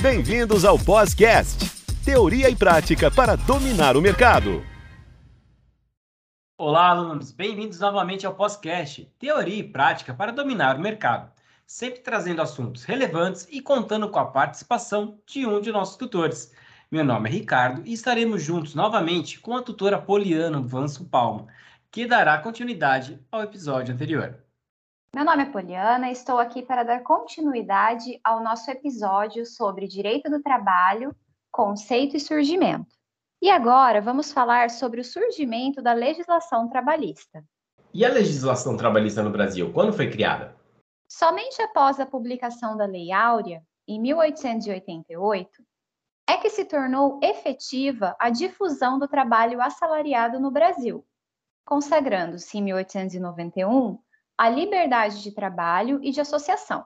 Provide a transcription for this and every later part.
Bem-vindos ao Podcast, teoria e prática para dominar o mercado. Olá, alunos, bem-vindos novamente ao Podcast, teoria e prática para dominar o mercado, sempre trazendo assuntos relevantes e contando com a participação de um de nossos tutores. Meu nome é Ricardo e estaremos juntos novamente com a tutora Poliana Vanso Palma, que dará continuidade ao episódio anterior. Meu nome é Poliana estou aqui para dar continuidade ao nosso episódio sobre direito do trabalho, conceito e surgimento. E agora vamos falar sobre o surgimento da legislação trabalhista. E a legislação trabalhista no Brasil, quando foi criada? Somente após a publicação da Lei Áurea, em 1888, é que se tornou efetiva a difusão do trabalho assalariado no Brasil, consagrando-se em 1891 a liberdade de trabalho e de associação.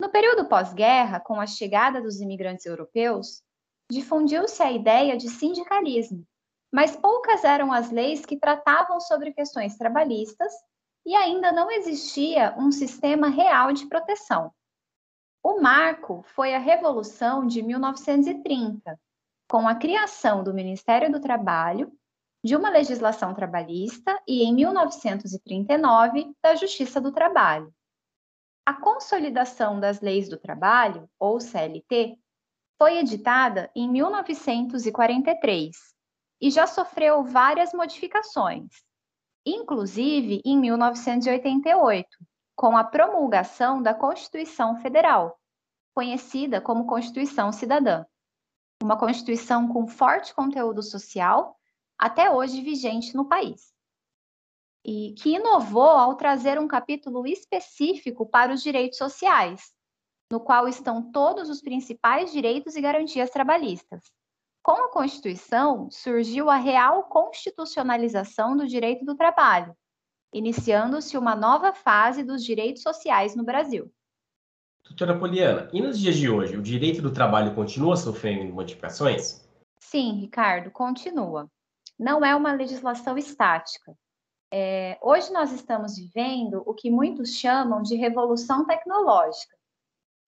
No período pós-guerra, com a chegada dos imigrantes europeus, difundiu-se a ideia de sindicalismo, mas poucas eram as leis que tratavam sobre questões trabalhistas e ainda não existia um sistema real de proteção. O marco foi a Revolução de 1930, com a criação do Ministério do Trabalho de uma legislação trabalhista e, em 1939, da Justiça do Trabalho. A Consolidação das Leis do Trabalho, ou CLT, foi editada em 1943 e já sofreu várias modificações, inclusive em 1988, com a promulgação da Constituição Federal, conhecida como Constituição Cidadã. Uma Constituição com forte conteúdo social até hoje vigente no país. E que inovou ao trazer um capítulo específico para os direitos sociais, no qual estão todos os principais direitos e garantias trabalhistas. Com a Constituição, surgiu a real constitucionalização do direito do trabalho, iniciando-se uma nova fase dos direitos sociais no Brasil. Doutora Poliana, e nos dias de hoje, o direito do trabalho continua sofrendo modificações? Sim, Ricardo, continua não é uma legislação estática. É, hoje nós estamos vivendo o que muitos chamam de revolução tecnológica,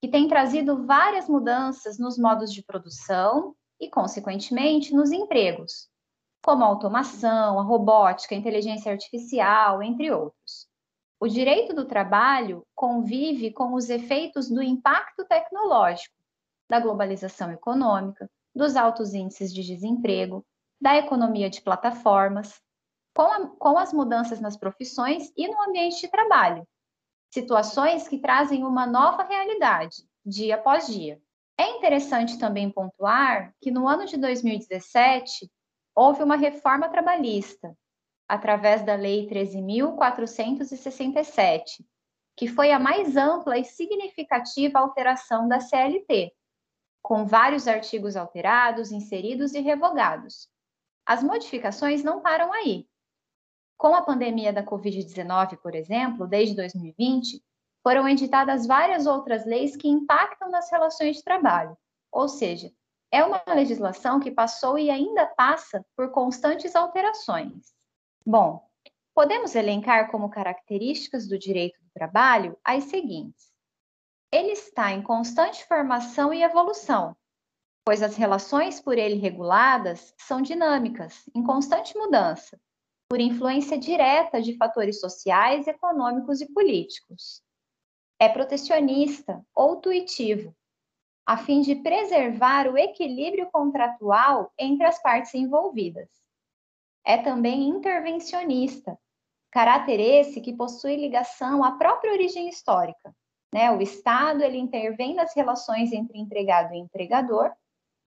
que tem trazido várias mudanças nos modos de produção e, consequentemente, nos empregos, como a automação, a robótica, a inteligência artificial, entre outros. O direito do trabalho convive com os efeitos do impacto tecnológico, da globalização econômica, dos altos índices de desemprego, da economia de plataformas, com, a, com as mudanças nas profissões e no ambiente de trabalho, situações que trazem uma nova realidade, dia após dia. É interessante também pontuar que no ano de 2017 houve uma reforma trabalhista, através da Lei 13.467, que foi a mais ampla e significativa alteração da CLT, com vários artigos alterados, inseridos e revogados, as modificações não param aí. Com a pandemia da Covid-19, por exemplo, desde 2020, foram editadas várias outras leis que impactam nas relações de trabalho, ou seja, é uma legislação que passou e ainda passa por constantes alterações. Bom, podemos elencar como características do direito do trabalho as seguintes: ele está em constante formação e evolução, pois as relações por ele reguladas são dinâmicas, em constante mudança, por influência direta de fatores sociais, econômicos e políticos. É protecionista ou tuitivo, a fim de preservar o equilíbrio contratual entre as partes envolvidas. É também intervencionista, caráter esse que possui ligação à própria origem histórica. Né? O Estado ele intervém nas relações entre empregado e empregador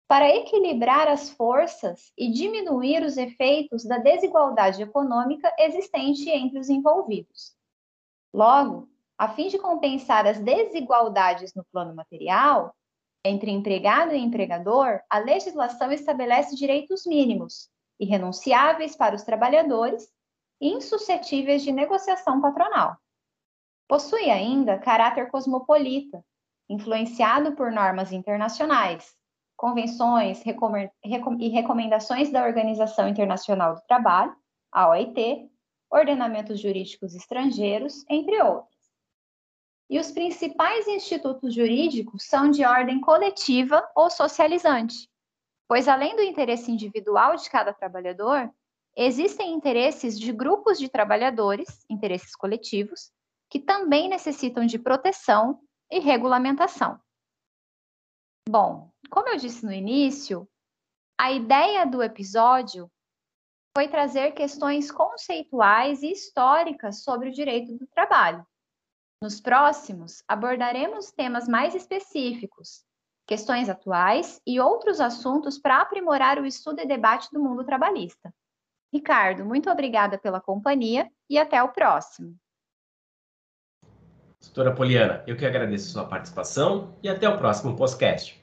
para equilibrar as forças e diminuir os efeitos da desigualdade econômica existente entre os envolvidos. Logo, a fim de compensar as desigualdades no plano material, entre empregado e empregador, a legislação estabelece direitos mínimos, irrenunciáveis para os trabalhadores e insuscetíveis de negociação patronal. Possui ainda caráter cosmopolita, influenciado por normas internacionais, convenções e recomendações da Organização Internacional do Trabalho, a OIT, ordenamentos jurídicos estrangeiros, entre outros. e os principais institutos jurídicos são de ordem coletiva ou socializante, pois além do interesse individual de cada trabalhador, existem interesses de grupos de trabalhadores, interesses coletivos, que também necessitam de proteção e regulamentação. Bom, como eu disse no início, a ideia do episódio foi trazer questões conceituais e históricas sobre o direito do trabalho. Nos próximos, abordaremos temas mais específicos, questões atuais e outros assuntos para aprimorar o estudo e debate do mundo trabalhista. Ricardo, muito obrigada pela companhia e até o próximo. Doutora Poliana, eu que agradeço a sua participação e até o próximo podcast.